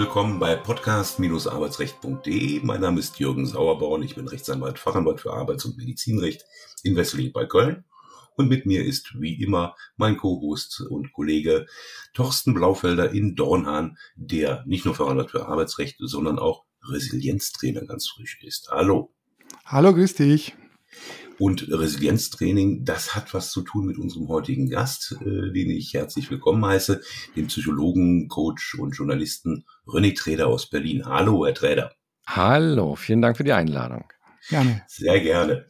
willkommen bei podcast-arbeitsrecht.de. Mein Name ist Jürgen Sauerborn. Ich bin Rechtsanwalt, Fachanwalt für Arbeits- und Medizinrecht in Wesseling bei Köln. Und mit mir ist wie immer mein Co-Host und Kollege Thorsten Blaufelder in Dornhahn, der nicht nur Fachanwalt für Arbeitsrecht, sondern auch Resilienztrainer ganz frisch ist. Hallo. Hallo, grüß dich. Und Resilienztraining, das hat was zu tun mit unserem heutigen Gast, äh, den ich herzlich willkommen heiße, dem Psychologen, Coach und Journalisten René Träder aus Berlin. Hallo, Herr Träder. Hallo, vielen Dank für die Einladung. Gerne. Sehr gerne.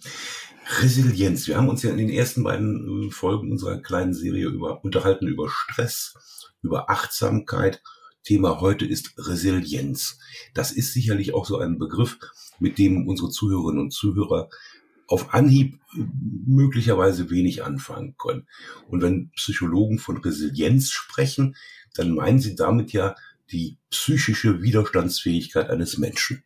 Resilienz. Wir haben uns ja in den ersten beiden äh, Folgen unserer kleinen Serie über, unterhalten über Stress, über Achtsamkeit. Thema heute ist Resilienz. Das ist sicherlich auch so ein Begriff, mit dem unsere Zuhörerinnen und Zuhörer auf Anhieb möglicherweise wenig anfangen können. Und wenn Psychologen von Resilienz sprechen, dann meinen sie damit ja die psychische Widerstandsfähigkeit eines Menschen.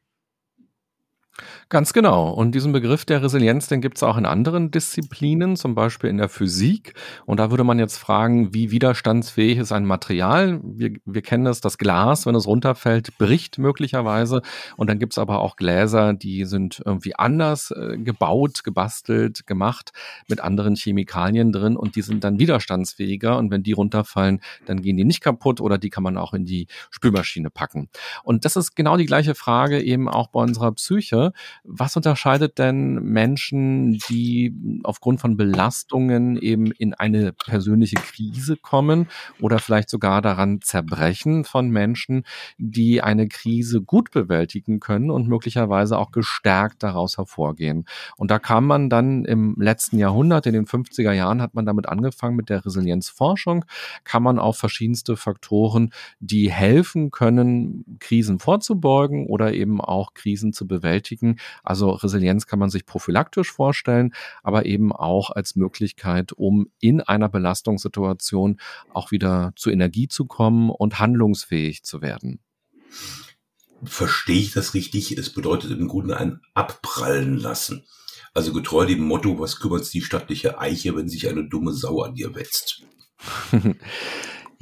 Ganz genau. Und diesen Begriff der Resilienz, den gibt es auch in anderen Disziplinen, zum Beispiel in der Physik. Und da würde man jetzt fragen, wie widerstandsfähig ist ein Material? Wir, wir kennen das, das Glas, wenn es runterfällt, bricht möglicherweise. Und dann gibt es aber auch Gläser, die sind irgendwie anders äh, gebaut, gebastelt, gemacht, mit anderen Chemikalien drin und die sind dann widerstandsfähiger. Und wenn die runterfallen, dann gehen die nicht kaputt oder die kann man auch in die Spülmaschine packen. Und das ist genau die gleiche Frage eben auch bei unserer Psyche was unterscheidet denn Menschen, die aufgrund von Belastungen eben in eine persönliche Krise kommen oder vielleicht sogar daran zerbrechen von Menschen, die eine Krise gut bewältigen können und möglicherweise auch gestärkt daraus hervorgehen? Und da kam man dann im letzten Jahrhundert, in den 50er Jahren hat man damit angefangen mit der Resilienzforschung, kann man auf verschiedenste Faktoren, die helfen können, Krisen vorzubeugen oder eben auch Krisen zu bewältigen, bewältigen. Also Resilienz kann man sich prophylaktisch vorstellen, aber eben auch als Möglichkeit, um in einer Belastungssituation auch wieder zu Energie zu kommen und handlungsfähig zu werden. Verstehe ich das richtig? Es bedeutet im Grunde ein Abprallen lassen. Also getreu dem Motto, was kümmert die stattliche Eiche, wenn sich eine dumme Sau an dir wetzt?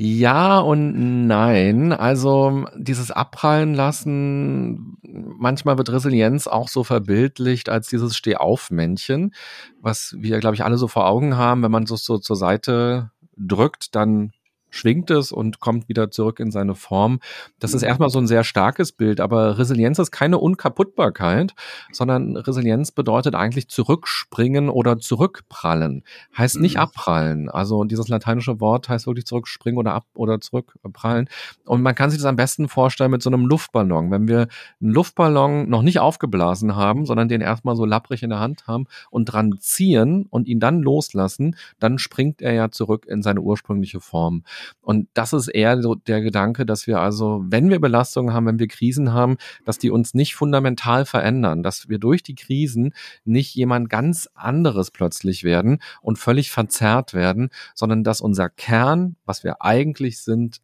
Ja und nein. Also dieses Abprallen lassen, manchmal wird Resilienz auch so verbildlicht als dieses Stehaufmännchen, was wir, glaube ich, alle so vor Augen haben, wenn man so, so zur Seite drückt, dann schwingt es und kommt wieder zurück in seine Form. Das ist mhm. erstmal so ein sehr starkes Bild, aber Resilienz ist keine Unkaputtbarkeit, sondern Resilienz bedeutet eigentlich zurückspringen oder zurückprallen. Heißt nicht mhm. abprallen. Also dieses lateinische Wort heißt wirklich zurückspringen oder ab oder zurückprallen. Und man kann sich das am besten vorstellen mit so einem Luftballon. Wenn wir einen Luftballon noch nicht aufgeblasen haben, sondern den erstmal so lapprig in der Hand haben und dran ziehen und ihn dann loslassen, dann springt er ja zurück in seine ursprüngliche Form. Und das ist eher so der Gedanke, dass wir also, wenn wir Belastungen haben, wenn wir Krisen haben, dass die uns nicht fundamental verändern, dass wir durch die Krisen nicht jemand ganz anderes plötzlich werden und völlig verzerrt werden, sondern dass unser Kern, was wir eigentlich sind,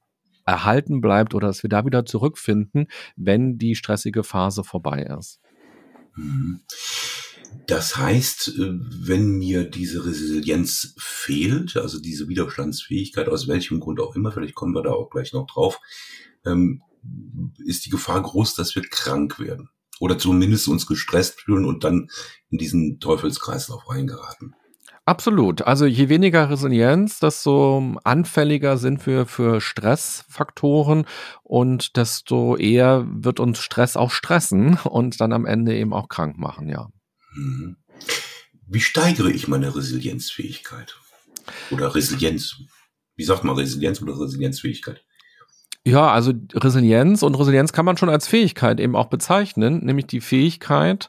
erhalten bleibt oder dass wir da wieder zurückfinden, wenn die stressige Phase vorbei ist. Mhm. Das heißt, äh, wenn mir diese Resilienz fehlt, also diese Widerstandsfähigkeit, aus welchem Grund auch immer, vielleicht kommen wir da auch gleich noch drauf, ähm, ist die Gefahr groß, dass wir krank werden. Oder zumindest uns gestresst fühlen und dann in diesen Teufelskreislauf reingeraten. Absolut. Also je weniger Resilienz, desto anfälliger sind wir für Stressfaktoren und desto eher wird uns Stress auch stressen und dann am Ende eben auch krank machen, ja. Mhm. Wie steigere ich meine Resilienzfähigkeit? Oder Resilienz? Wie sagt man Resilienz oder Resilienzfähigkeit? Ja, also Resilienz und Resilienz kann man schon als Fähigkeit eben auch bezeichnen, nämlich die Fähigkeit,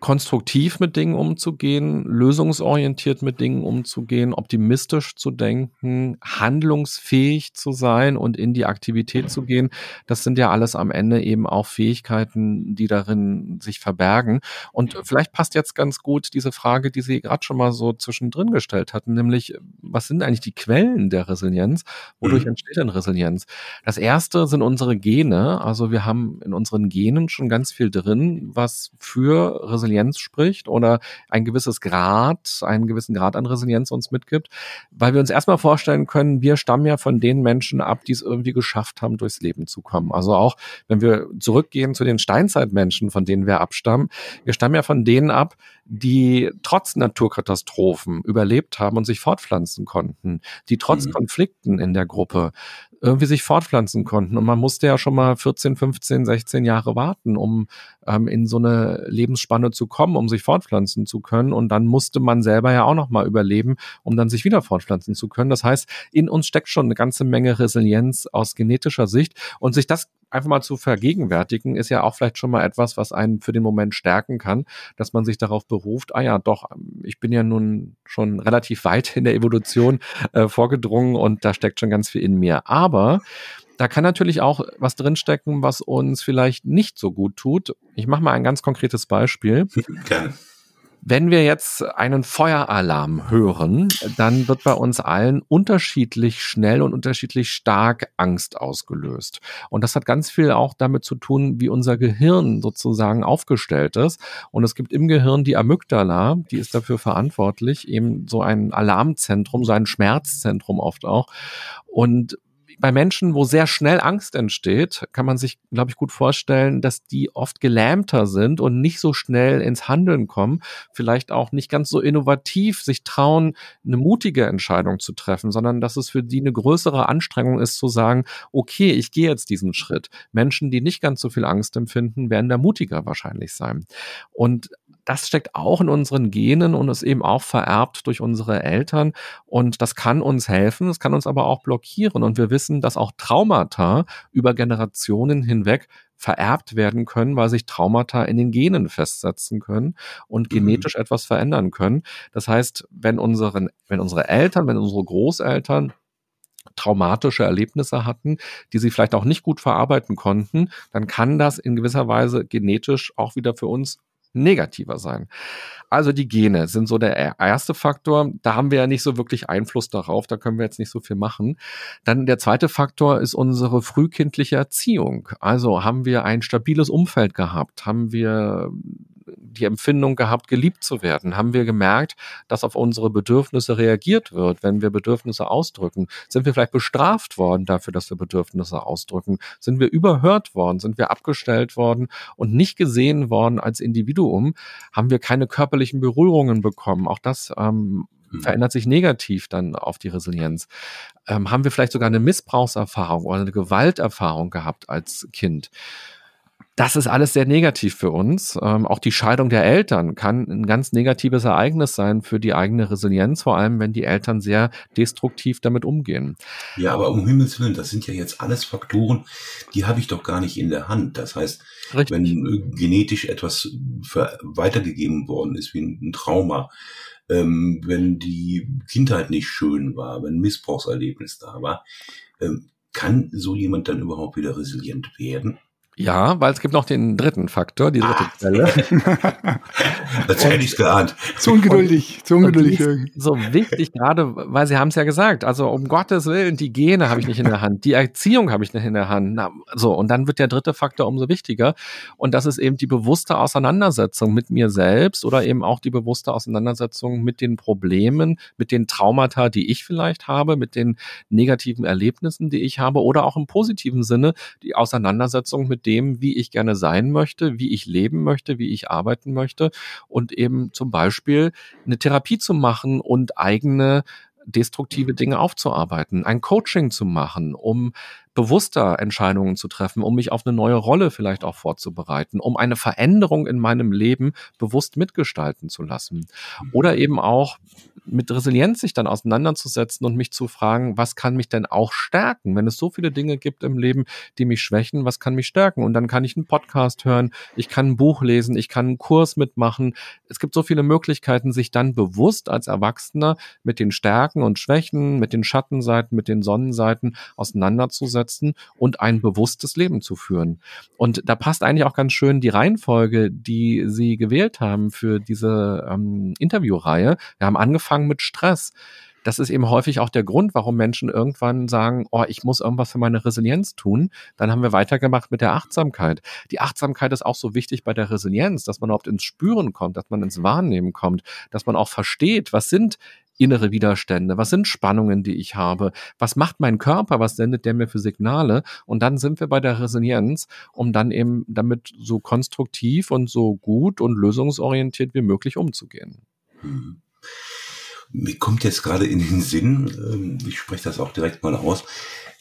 konstruktiv mit Dingen umzugehen, lösungsorientiert mit Dingen umzugehen, optimistisch zu denken, handlungsfähig zu sein und in die Aktivität zu gehen. Das sind ja alles am Ende eben auch Fähigkeiten, die darin sich verbergen. Und vielleicht passt jetzt ganz gut diese Frage, die Sie gerade schon mal so zwischendrin gestellt hatten, nämlich, was sind eigentlich die Quellen der Resilienz? Wodurch mhm. entsteht denn Resilienz? Das erste sind unsere Gene. Also wir haben in unseren Genen schon ganz viel drin, was für Resilienz Resilienz spricht oder ein gewisses Grad, einen gewissen Grad an Resilienz uns mitgibt, weil wir uns erstmal vorstellen können, wir stammen ja von den Menschen ab, die es irgendwie geschafft haben, durchs Leben zu kommen. Also auch, wenn wir zurückgehen zu den Steinzeitmenschen, von denen wir abstammen, wir stammen ja von denen ab, die trotz Naturkatastrophen überlebt haben und sich fortpflanzen konnten, die trotz mhm. Konflikten in der Gruppe irgendwie sich fortpflanzen konnten. Und man musste ja schon mal 14, 15, 16 Jahre warten, um ähm, in so eine Lebensspanne zu kommen, um sich fortpflanzen zu können. Und dann musste man selber ja auch noch mal überleben, um dann sich wieder fortpflanzen zu können. Das heißt, in uns steckt schon eine ganze Menge Resilienz aus genetischer Sicht. Und sich das einfach mal zu vergegenwärtigen, ist ja auch vielleicht schon mal etwas, was einen für den Moment stärken kann, dass man sich darauf beruft, ah ja, doch, ich bin ja nun schon relativ weit in der Evolution äh, vorgedrungen und da steckt schon ganz viel in mir. Aber da kann natürlich auch was drinstecken, was uns vielleicht nicht so gut tut. Ich mache mal ein ganz konkretes Beispiel. Gerne. Wenn wir jetzt einen Feueralarm hören, dann wird bei uns allen unterschiedlich schnell und unterschiedlich stark Angst ausgelöst. Und das hat ganz viel auch damit zu tun, wie unser Gehirn sozusagen aufgestellt ist. Und es gibt im Gehirn die Amygdala, die ist dafür verantwortlich, eben so ein Alarmzentrum, so ein Schmerzzentrum oft auch. Und bei Menschen, wo sehr schnell Angst entsteht, kann man sich, glaube ich, gut vorstellen, dass die oft gelähmter sind und nicht so schnell ins Handeln kommen, vielleicht auch nicht ganz so innovativ sich trauen, eine mutige Entscheidung zu treffen, sondern dass es für die eine größere Anstrengung ist zu sagen, okay, ich gehe jetzt diesen Schritt. Menschen, die nicht ganz so viel Angst empfinden, werden da mutiger wahrscheinlich sein. Und das steckt auch in unseren Genen und ist eben auch vererbt durch unsere Eltern. Und das kann uns helfen, es kann uns aber auch blockieren. Und wir wissen, dass auch Traumata über Generationen hinweg vererbt werden können, weil sich Traumata in den Genen festsetzen können und mhm. genetisch mhm. etwas verändern können. Das heißt, wenn, unseren, wenn unsere Eltern, wenn unsere Großeltern traumatische Erlebnisse hatten, die sie vielleicht auch nicht gut verarbeiten konnten, dann kann das in gewisser Weise genetisch auch wieder für uns negativer sein. Also die Gene sind so der erste Faktor. Da haben wir ja nicht so wirklich Einfluss darauf. Da können wir jetzt nicht so viel machen. Dann der zweite Faktor ist unsere frühkindliche Erziehung. Also haben wir ein stabiles Umfeld gehabt? Haben wir die Empfindung gehabt, geliebt zu werden? Haben wir gemerkt, dass auf unsere Bedürfnisse reagiert wird, wenn wir Bedürfnisse ausdrücken? Sind wir vielleicht bestraft worden dafür, dass wir Bedürfnisse ausdrücken? Sind wir überhört worden? Sind wir abgestellt worden und nicht gesehen worden als Individuum? Haben wir keine körperlichen Berührungen bekommen? Auch das ähm, mhm. verändert sich negativ dann auf die Resilienz. Ähm, haben wir vielleicht sogar eine Missbrauchserfahrung oder eine Gewalterfahrung gehabt als Kind? Das ist alles sehr negativ für uns. Ähm, auch die Scheidung der Eltern kann ein ganz negatives Ereignis sein für die eigene Resilienz, vor allem wenn die Eltern sehr destruktiv damit umgehen. Ja, aber um Himmels Willen, das sind ja jetzt alles Faktoren, die habe ich doch gar nicht in der Hand. Das heißt, Richtig. wenn äh, genetisch etwas weitergegeben worden ist, wie ein Trauma, ähm, wenn die Kindheit nicht schön war, wenn ein Missbrauchserlebnis da war, ähm, kann so jemand dann überhaupt wieder resilient werden? Ja, weil es gibt noch den dritten Faktor, die dritte ah. Quelle. das hätte ich geahnt. Zu ungeduldig, zu ungeduldig. So wichtig, gerade, weil Sie haben es ja gesagt, also um Gottes Willen, die Gene habe ich nicht in der Hand, die Erziehung habe ich nicht in der Hand. Na, so, und dann wird der dritte Faktor umso wichtiger. Und das ist eben die bewusste Auseinandersetzung mit mir selbst oder eben auch die bewusste Auseinandersetzung mit den Problemen, mit den Traumata, die ich vielleicht habe, mit den negativen Erlebnissen, die ich habe oder auch im positiven Sinne die Auseinandersetzung mit dem, wie ich gerne sein möchte, wie ich leben möchte, wie ich arbeiten möchte und eben zum Beispiel eine Therapie zu machen und eigene destruktive Dinge aufzuarbeiten, ein Coaching zu machen, um bewusster Entscheidungen zu treffen, um mich auf eine neue Rolle vielleicht auch vorzubereiten, um eine Veränderung in meinem Leben bewusst mitgestalten zu lassen. Oder eben auch mit Resilienz sich dann auseinanderzusetzen und mich zu fragen, was kann mich denn auch stärken? Wenn es so viele Dinge gibt im Leben, die mich schwächen, was kann mich stärken? Und dann kann ich einen Podcast hören, ich kann ein Buch lesen, ich kann einen Kurs mitmachen. Es gibt so viele Möglichkeiten, sich dann bewusst als Erwachsener mit den Stärken und Schwächen, mit den Schattenseiten, mit den Sonnenseiten auseinanderzusetzen und ein bewusstes Leben zu führen. Und da passt eigentlich auch ganz schön die Reihenfolge, die Sie gewählt haben für diese ähm, Interviewreihe. Wir haben angefangen mit Stress. das ist eben häufig auch der Grund, warum Menschen irgendwann sagen, oh, ich muss irgendwas für meine Resilienz tun. Dann haben wir weitergemacht mit der Achtsamkeit. Die Achtsamkeit ist auch so wichtig bei der Resilienz, dass man überhaupt ins Spüren kommt, dass man ins Wahrnehmen kommt, dass man auch versteht, was sind innere Widerstände? Was sind Spannungen, die ich habe? Was macht mein Körper? Was sendet der mir für Signale? Und dann sind wir bei der Resilienz, um dann eben damit so konstruktiv und so gut und lösungsorientiert wie möglich umzugehen. Mhm. Mir kommt jetzt gerade in den Sinn, ähm, ich spreche das auch direkt mal aus,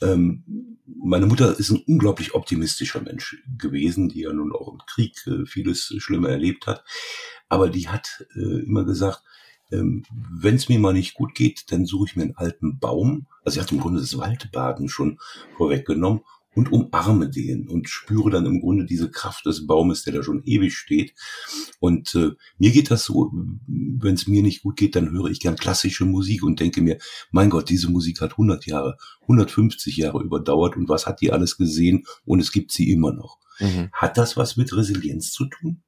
ähm, meine Mutter ist ein unglaublich optimistischer Mensch gewesen, die ja nun auch im Krieg äh, vieles Schlimme erlebt hat. Aber die hat äh, immer gesagt, wenn es mir mal nicht gut geht, dann suche ich mir einen alten Baum. Also sie hat im Grunde das Waldbaden schon vorweggenommen und umarme den und spüre dann im Grunde diese Kraft des Baumes, der da schon ewig steht. Und äh, mir geht das so, wenn es mir nicht gut geht, dann höre ich gern klassische Musik und denke mir, mein Gott, diese Musik hat 100 Jahre, 150 Jahre überdauert und was hat die alles gesehen und es gibt sie immer noch. Mhm. Hat das was mit Resilienz zu tun?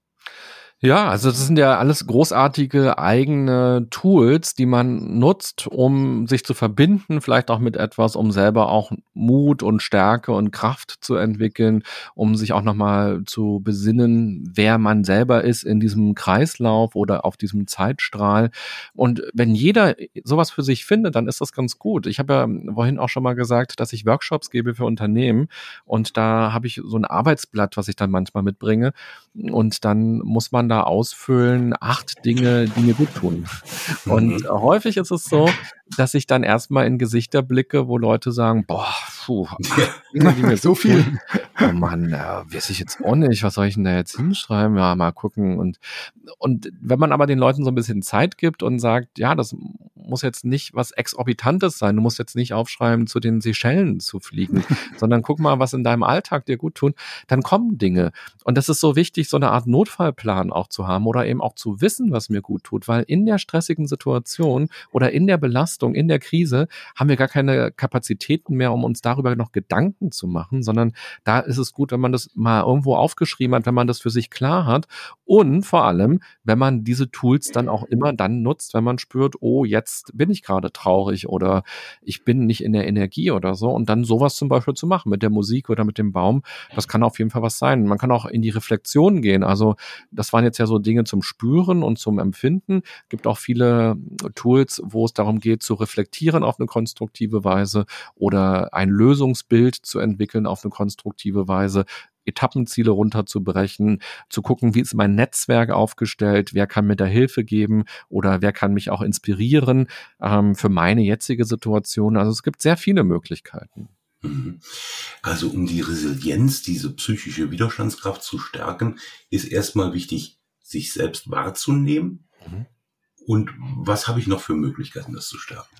Ja, also das sind ja alles großartige eigene Tools, die man nutzt, um sich zu verbinden, vielleicht auch mit etwas, um selber auch Mut und Stärke und Kraft zu entwickeln, um sich auch nochmal zu besinnen, wer man selber ist in diesem Kreislauf oder auf diesem Zeitstrahl. Und wenn jeder sowas für sich findet, dann ist das ganz gut. Ich habe ja vorhin auch schon mal gesagt, dass ich Workshops gebe für Unternehmen und da habe ich so ein Arbeitsblatt, was ich dann manchmal mitbringe und dann muss man da ausfüllen, acht Dinge, die mir gut tun. Und mhm. häufig ist es so, dass ich dann erstmal in Gesichter blicke, wo Leute sagen, boah, puh, ja, so viel. Oh Mann, äh, weiß ich jetzt auch nicht, was soll ich denn da jetzt hinschreiben? Ja, mal gucken. Und, und wenn man aber den Leuten so ein bisschen Zeit gibt und sagt, ja, das muss jetzt nicht was Exorbitantes sein, du musst jetzt nicht aufschreiben, zu den Seychellen zu fliegen, sondern guck mal, was in deinem Alltag dir gut tun, dann kommen Dinge. Und das ist so wichtig, so eine Art Notfallplan auch zu haben oder eben auch zu wissen, was mir gut tut, weil in der stressigen Situation oder in der Belastung in der Krise haben wir gar keine Kapazitäten mehr, um uns darüber noch Gedanken zu machen, sondern da ist es gut, wenn man das mal irgendwo aufgeschrieben hat, wenn man das für sich klar hat. Und vor allem, wenn man diese Tools dann auch immer dann nutzt, wenn man spürt, oh, jetzt bin ich gerade traurig oder ich bin nicht in der Energie oder so und dann sowas zum Beispiel zu machen mit der Musik oder mit dem Baum, das kann auf jeden Fall was sein. Man kann auch in die Reflexion gehen. Also das waren jetzt ja so Dinge zum Spüren und zum Empfinden. Gibt auch viele Tools, wo es darum geht, zu reflektieren auf eine konstruktive Weise oder ein Lösungsbild zu entwickeln auf eine konstruktive Weise. Etappenziele runterzubrechen, zu gucken, wie ist mein Netzwerk aufgestellt, wer kann mir da Hilfe geben oder wer kann mich auch inspirieren ähm, für meine jetzige Situation. Also es gibt sehr viele Möglichkeiten. Mhm. Also um die Resilienz, diese psychische Widerstandskraft zu stärken, ist erstmal wichtig, sich selbst wahrzunehmen. Mhm. Und was habe ich noch für Möglichkeiten, das zu stärken?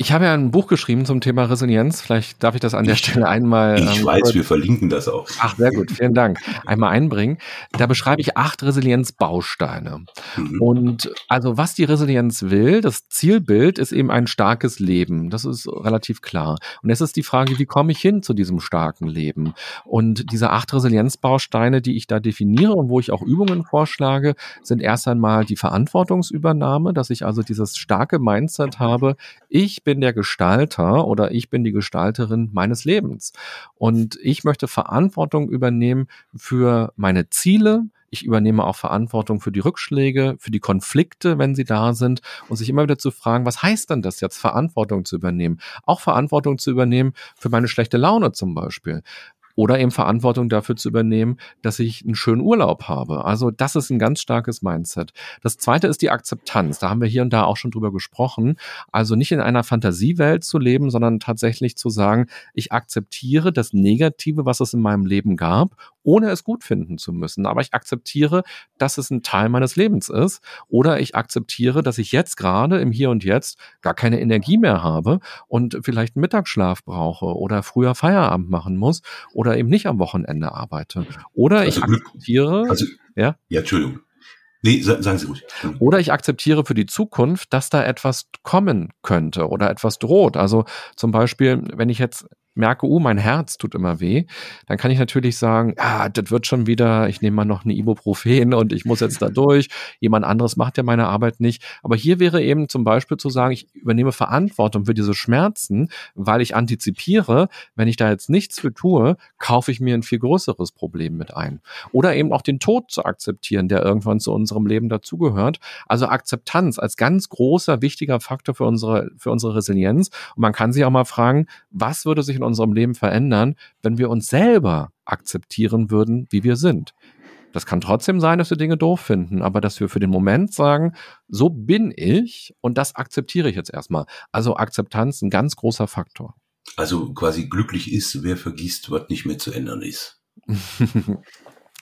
Ich habe ja ein Buch geschrieben zum Thema Resilienz. Vielleicht darf ich das an der Stelle einmal. Ich ähm, weiß, wir verlinken das auch. Ach, sehr gut, vielen Dank. Einmal einbringen. Da beschreibe ich acht Resilienzbausteine. Mhm. Und also, was die Resilienz will, das Zielbild ist eben ein starkes Leben. Das ist relativ klar. Und jetzt ist die Frage, wie komme ich hin zu diesem starken Leben? Und diese acht Resilienzbausteine, die ich da definiere und wo ich auch Übungen vorschlage, sind erst einmal die Verantwortungsübernahme, dass ich also dieses starke Mindset habe. Ich bin der Gestalter oder ich bin die Gestalterin meines Lebens. Und ich möchte Verantwortung übernehmen für meine Ziele, ich übernehme auch Verantwortung für die Rückschläge, für die Konflikte, wenn sie da sind und sich immer wieder zu fragen, was heißt denn das jetzt, Verantwortung zu übernehmen? Auch Verantwortung zu übernehmen für meine schlechte Laune zum Beispiel oder eben Verantwortung dafür zu übernehmen, dass ich einen schönen Urlaub habe. Also das ist ein ganz starkes Mindset. Das zweite ist die Akzeptanz. Da haben wir hier und da auch schon drüber gesprochen. Also nicht in einer Fantasiewelt zu leben, sondern tatsächlich zu sagen, ich akzeptiere das Negative, was es in meinem Leben gab ohne es gut finden zu müssen. Aber ich akzeptiere, dass es ein Teil meines Lebens ist. Oder ich akzeptiere, dass ich jetzt gerade im Hier und Jetzt gar keine Energie mehr habe und vielleicht einen Mittagsschlaf brauche oder früher Feierabend machen muss oder eben nicht am Wochenende arbeite. Oder also ich akzeptiere. Also, ja? ja, Entschuldigung. Nee, sagen Sie ruhig. Oder ich akzeptiere für die Zukunft, dass da etwas kommen könnte oder etwas droht. Also zum Beispiel, wenn ich jetzt merke, oh, mein Herz tut immer weh, dann kann ich natürlich sagen, ja, das wird schon wieder, ich nehme mal noch eine Ibuprofen und ich muss jetzt da durch. Jemand anderes macht ja meine Arbeit nicht. Aber hier wäre eben zum Beispiel zu sagen, ich übernehme Verantwortung für diese Schmerzen, weil ich antizipiere, wenn ich da jetzt nichts für tue, kaufe ich mir ein viel größeres Problem mit ein. Oder eben auch den Tod zu akzeptieren, der irgendwann zu unserem Leben dazugehört. Also Akzeptanz als ganz großer, wichtiger Faktor für unsere, für unsere Resilienz. Und man kann sich auch mal fragen, was würde sich in unserem Leben verändern, wenn wir uns selber akzeptieren würden, wie wir sind. Das kann trotzdem sein, dass wir Dinge doof finden, aber dass wir für den Moment sagen, so bin ich und das akzeptiere ich jetzt erstmal. Also Akzeptanz ein ganz großer Faktor. Also quasi glücklich ist, wer vergisst, was nicht mehr zu ändern ist.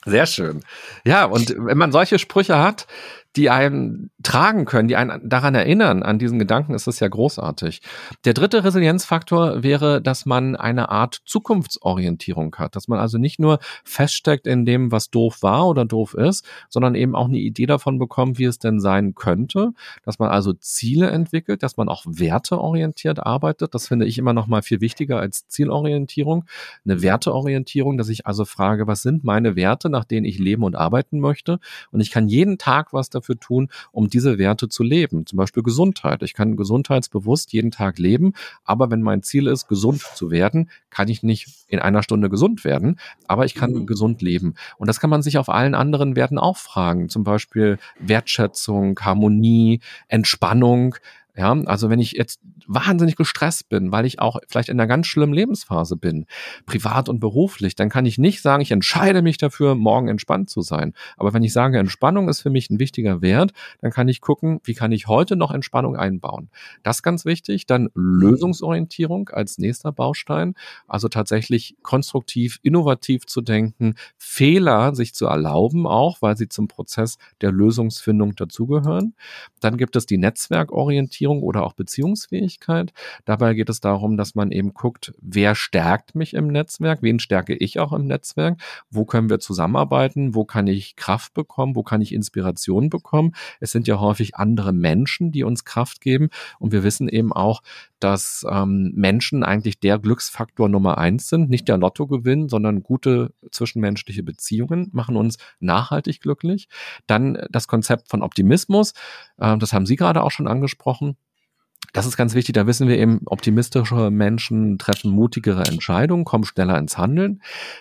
Sehr schön. Ja, und wenn man solche Sprüche hat, die einen tragen können, die einen daran erinnern, an diesen Gedanken, ist das ja großartig. Der dritte Resilienzfaktor wäre, dass man eine Art Zukunftsorientierung hat, dass man also nicht nur feststeckt in dem, was doof war oder doof ist, sondern eben auch eine Idee davon bekommt, wie es denn sein könnte, dass man also Ziele entwickelt, dass man auch werteorientiert arbeitet. Das finde ich immer noch mal viel wichtiger als Zielorientierung. Eine Werteorientierung, dass ich also frage, was sind meine Werte, nach denen ich leben und arbeiten möchte? Und ich kann jeden Tag was dafür dafür tun, um diese Werte zu leben. Zum Beispiel Gesundheit. Ich kann gesundheitsbewusst jeden Tag leben, aber wenn mein Ziel ist, gesund zu werden, kann ich nicht in einer Stunde gesund werden, aber ich kann mhm. gesund leben. Und das kann man sich auf allen anderen Werten auch fragen. Zum Beispiel Wertschätzung, Harmonie, Entspannung. Ja, also wenn ich jetzt wahnsinnig gestresst bin, weil ich auch vielleicht in einer ganz schlimmen Lebensphase bin, privat und beruflich, dann kann ich nicht sagen, ich entscheide mich dafür, morgen entspannt zu sein. Aber wenn ich sage, Entspannung ist für mich ein wichtiger Wert, dann kann ich gucken, wie kann ich heute noch Entspannung einbauen. Das ganz wichtig. Dann Lösungsorientierung als nächster Baustein. Also tatsächlich konstruktiv, innovativ zu denken, Fehler sich zu erlauben, auch weil sie zum Prozess der Lösungsfindung dazugehören. Dann gibt es die Netzwerkorientierung oder auch Beziehungsfähigkeit. Dabei geht es darum, dass man eben guckt, wer stärkt mich im Netzwerk, wen stärke ich auch im Netzwerk, wo können wir zusammenarbeiten, wo kann ich Kraft bekommen, wo kann ich Inspiration bekommen. Es sind ja häufig andere Menschen, die uns Kraft geben und wir wissen eben auch, dass ähm, Menschen eigentlich der Glücksfaktor Nummer eins sind, nicht der Lottogewinn, sondern gute zwischenmenschliche Beziehungen machen uns nachhaltig glücklich. Dann das Konzept von Optimismus, äh, das haben Sie gerade auch schon angesprochen das ist ganz wichtig. Da wissen wir eben, optimistische Menschen treffen mutigere Entscheidungen, kommen schneller ins Handeln.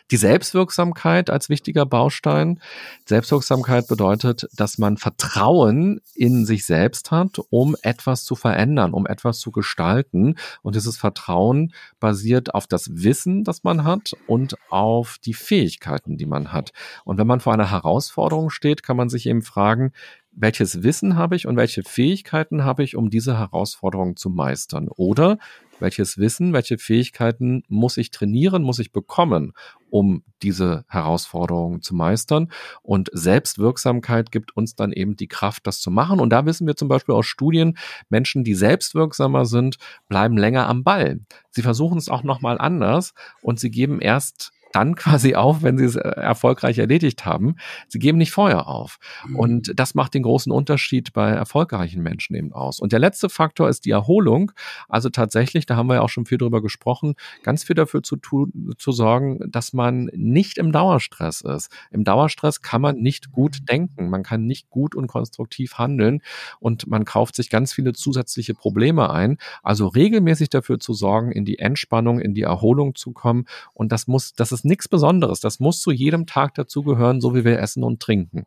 Die Selbstwirksamkeit als wichtiger Baustein. Selbstwirksamkeit bedeutet, dass man Vertrauen in sich selbst hat, um etwas zu verändern, um etwas zu gestalten. Und dieses Vertrauen basiert auf das Wissen, das man hat und auf die Fähigkeiten, die man hat. Und wenn man vor einer Herausforderung steht, kann man sich eben fragen, welches Wissen habe ich und welche Fähigkeiten habe ich, um diese Herausforderung zu meistern? Oder welches Wissen, welche Fähigkeiten muss ich trainieren, muss ich bekommen, um diese Herausforderung zu meistern? Und Selbstwirksamkeit gibt uns dann eben die Kraft, das zu machen. Und da wissen wir zum Beispiel aus Studien, Menschen, die selbstwirksamer sind, bleiben länger am Ball. Sie versuchen es auch nochmal anders und sie geben erst dann quasi auf, wenn sie es äh, erfolgreich erledigt haben. Sie geben nicht vorher auf. Mhm. Und das macht den großen Unterschied bei erfolgreichen Menschen eben aus. Und der letzte Faktor ist die Erholung. Also tatsächlich, da haben wir ja auch schon viel drüber gesprochen, ganz viel dafür zu tun, zu sorgen, dass man nicht im Dauerstress ist. Im Dauerstress kann man nicht gut denken. Man kann nicht gut und konstruktiv handeln und man kauft sich ganz viele zusätzliche Probleme ein. Also regelmäßig dafür zu sorgen, in die Entspannung, in die Erholung zu kommen. Und das muss, das ist nichts Besonderes. Das muss zu jedem Tag dazugehören, so wie wir essen und trinken.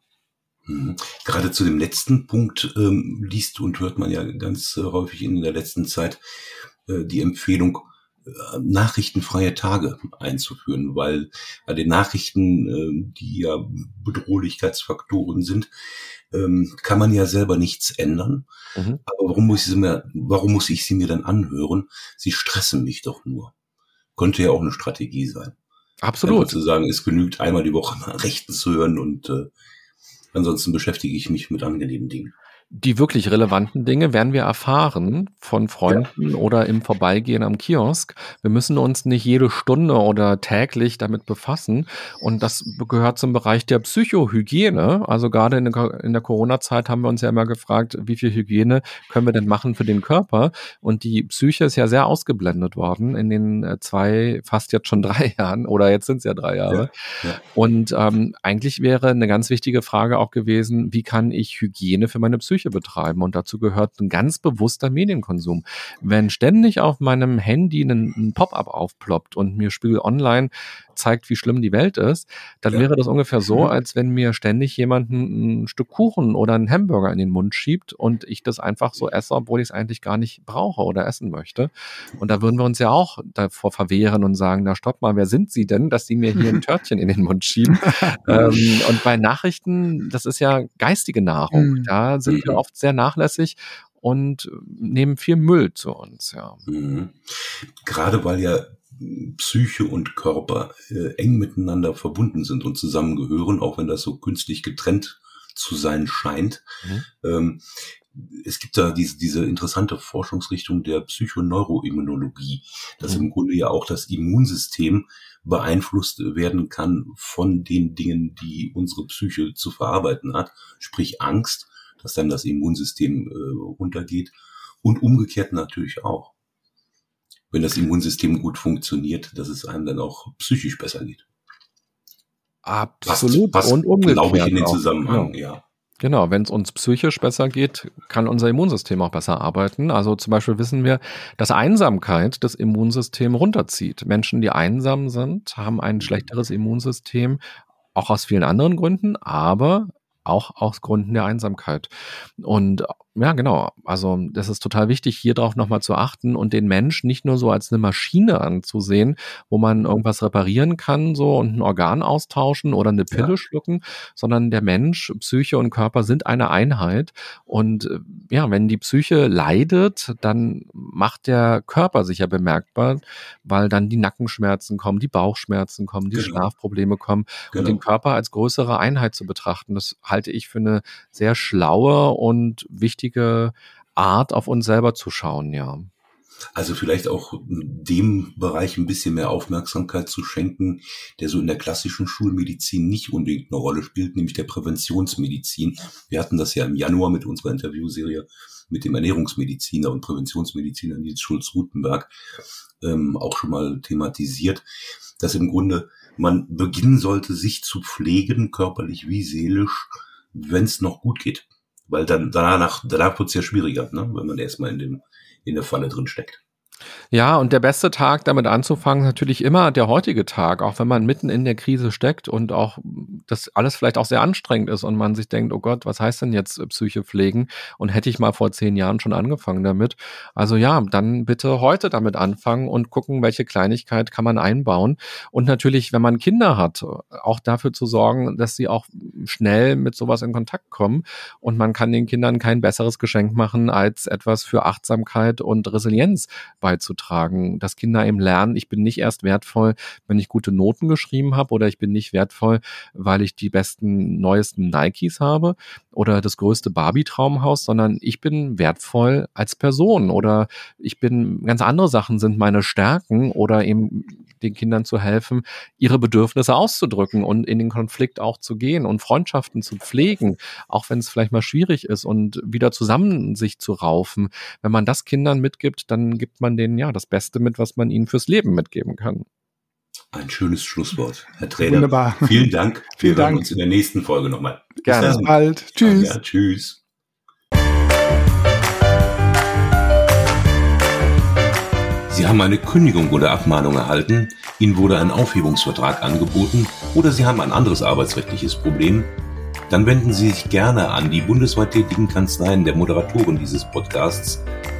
Mhm. Gerade zu dem letzten Punkt ähm, liest und hört man ja ganz äh, häufig in der letzten Zeit äh, die Empfehlung, äh, nachrichtenfreie Tage einzuführen, weil bei den Nachrichten, äh, die ja Bedrohlichkeitsfaktoren sind, ähm, kann man ja selber nichts ändern. Mhm. Aber warum muss, ich sie mir, warum muss ich sie mir dann anhören? Sie stressen mich doch nur. Könnte ja auch eine Strategie sein. Absolut. Zu sagen, es genügt einmal die Woche mal Rechten zu hören und äh, ansonsten beschäftige ich mich mit angenehmen Dingen. Die wirklich relevanten Dinge werden wir erfahren von Freunden ja. oder im Vorbeigehen am Kiosk. Wir müssen uns nicht jede Stunde oder täglich damit befassen. Und das gehört zum Bereich der Psychohygiene. Also gerade in der, in der Corona-Zeit haben wir uns ja immer gefragt, wie viel Hygiene können wir denn machen für den Körper? Und die Psyche ist ja sehr ausgeblendet worden in den äh, zwei, fast jetzt schon drei Jahren oder jetzt sind es ja drei Jahre. Ja. Ja. Und ähm, eigentlich wäre eine ganz wichtige Frage auch gewesen, wie kann ich Hygiene für meine Psyche Psyche betreiben. Und dazu gehört ein ganz bewusster Medienkonsum. Wenn ständig auf meinem Handy ein, ein Pop-up aufploppt und mir Spiegel Online zeigt, wie schlimm die Welt ist, dann ja. wäre das ungefähr so, mhm. als wenn mir ständig jemand ein, ein, Stück Kuchen oder einen Hamburger in den Mund schiebt und ich das einfach so esse, obwohl ich es eigentlich gar nicht brauche oder essen möchte. Und da würden wir uns ja auch davor verwehren und sagen, na stopp mal, wer sind Sie denn, dass Sie mir hier ein Törtchen in den Mund schieben? ähm, und bei Nachrichten, das ist ja geistige Nahrung. Mhm. Da sind wir mhm. oft sehr nachlässig und nehmen viel Müll zu uns, ja. Mhm. Gerade weil ja Psyche und Körper äh, eng miteinander verbunden sind und zusammengehören, auch wenn das so künstlich getrennt zu sein scheint. Mhm. Ähm, es gibt da diese, diese interessante Forschungsrichtung der Psychoneuroimmunologie, dass mhm. im Grunde ja auch das Immunsystem beeinflusst werden kann von den Dingen, die unsere Psyche zu verarbeiten hat, sprich Angst, dass dann das Immunsystem äh, runtergeht und umgekehrt natürlich auch wenn das Immunsystem gut funktioniert, dass es einem dann auch psychisch besser geht. Absolut. Passt, passt, und umgekehrt. Glaube ich in den Zusammenhang, ja. ja. Genau, wenn es uns psychisch besser geht, kann unser Immunsystem auch besser arbeiten. Also zum Beispiel wissen wir, dass Einsamkeit das Immunsystem runterzieht. Menschen, die einsam sind, haben ein schlechteres Immunsystem, auch aus vielen anderen Gründen, aber auch aus Gründen der Einsamkeit. Und ja, genau. Also das ist total wichtig, hier drauf nochmal zu achten und den Mensch nicht nur so als eine Maschine anzusehen, wo man irgendwas reparieren kann so und ein Organ austauschen oder eine Pille ja. schlucken, sondern der Mensch, Psyche und Körper sind eine Einheit. Und äh, ja, wenn die Psyche leidet, dann macht der Körper sich ja bemerkbar, weil dann die Nackenschmerzen kommen, die Bauchschmerzen kommen, die genau. Schlafprobleme kommen. Genau. Und den Körper als größere Einheit zu betrachten, das halte ich für eine sehr schlaue und wichtige richtige Art, auf uns selber zu schauen, ja. Also vielleicht auch dem Bereich ein bisschen mehr Aufmerksamkeit zu schenken, der so in der klassischen Schulmedizin nicht unbedingt eine Rolle spielt, nämlich der Präventionsmedizin. Wir hatten das ja im Januar mit unserer Interviewserie mit dem Ernährungsmediziner und Präventionsmediziner Nils Schulz-Rutenberg ähm, auch schon mal thematisiert, dass im Grunde man beginnen sollte, sich zu pflegen, körperlich wie seelisch, wenn es noch gut geht. Weil dann danach, danach wird's ja schwieriger, ne? wenn man erstmal in, dem, in der Falle drin steckt. Ja, und der beste Tag damit anzufangen, ist natürlich immer der heutige Tag, auch wenn man mitten in der Krise steckt und auch das alles vielleicht auch sehr anstrengend ist und man sich denkt, oh Gott, was heißt denn jetzt Psyche pflegen? Und hätte ich mal vor zehn Jahren schon angefangen damit. Also ja, dann bitte heute damit anfangen und gucken, welche Kleinigkeit kann man einbauen. Und natürlich, wenn man Kinder hat, auch dafür zu sorgen, dass sie auch schnell mit sowas in Kontakt kommen. Und man kann den Kindern kein besseres Geschenk machen, als etwas für Achtsamkeit und Resilienz beizutragen, dass Kinder eben lernen, ich bin nicht erst wertvoll, wenn ich gute Noten geschrieben habe oder ich bin nicht wertvoll, weil ich die besten, neuesten Nikes habe oder das größte Barbie-Traumhaus, sondern ich bin wertvoll als Person oder ich bin, ganz andere Sachen sind meine Stärken oder eben den Kindern zu helfen, ihre Bedürfnisse auszudrücken und in den Konflikt auch zu gehen und Freundschaften zu pflegen, auch wenn es vielleicht mal schwierig ist und wieder zusammen sich zu raufen. Wenn man das Kindern mitgibt, dann gibt man denen ja das Beste mit, was man ihnen fürs Leben mitgeben kann. Ein schönes Schlusswort, Herr Trainer. Wunderbar. Vielen Dank. Wir Vielen hören Dank. uns in der nächsten Folge nochmal. Gerne. Bis bald. Tschüss. Ja, tschüss. Sie haben eine Kündigung oder Abmahnung erhalten, Ihnen wurde ein Aufhebungsvertrag angeboten oder Sie haben ein anderes arbeitsrechtliches Problem, dann wenden Sie sich gerne an die bundesweit tätigen Kanzleien der Moderatoren dieses Podcasts,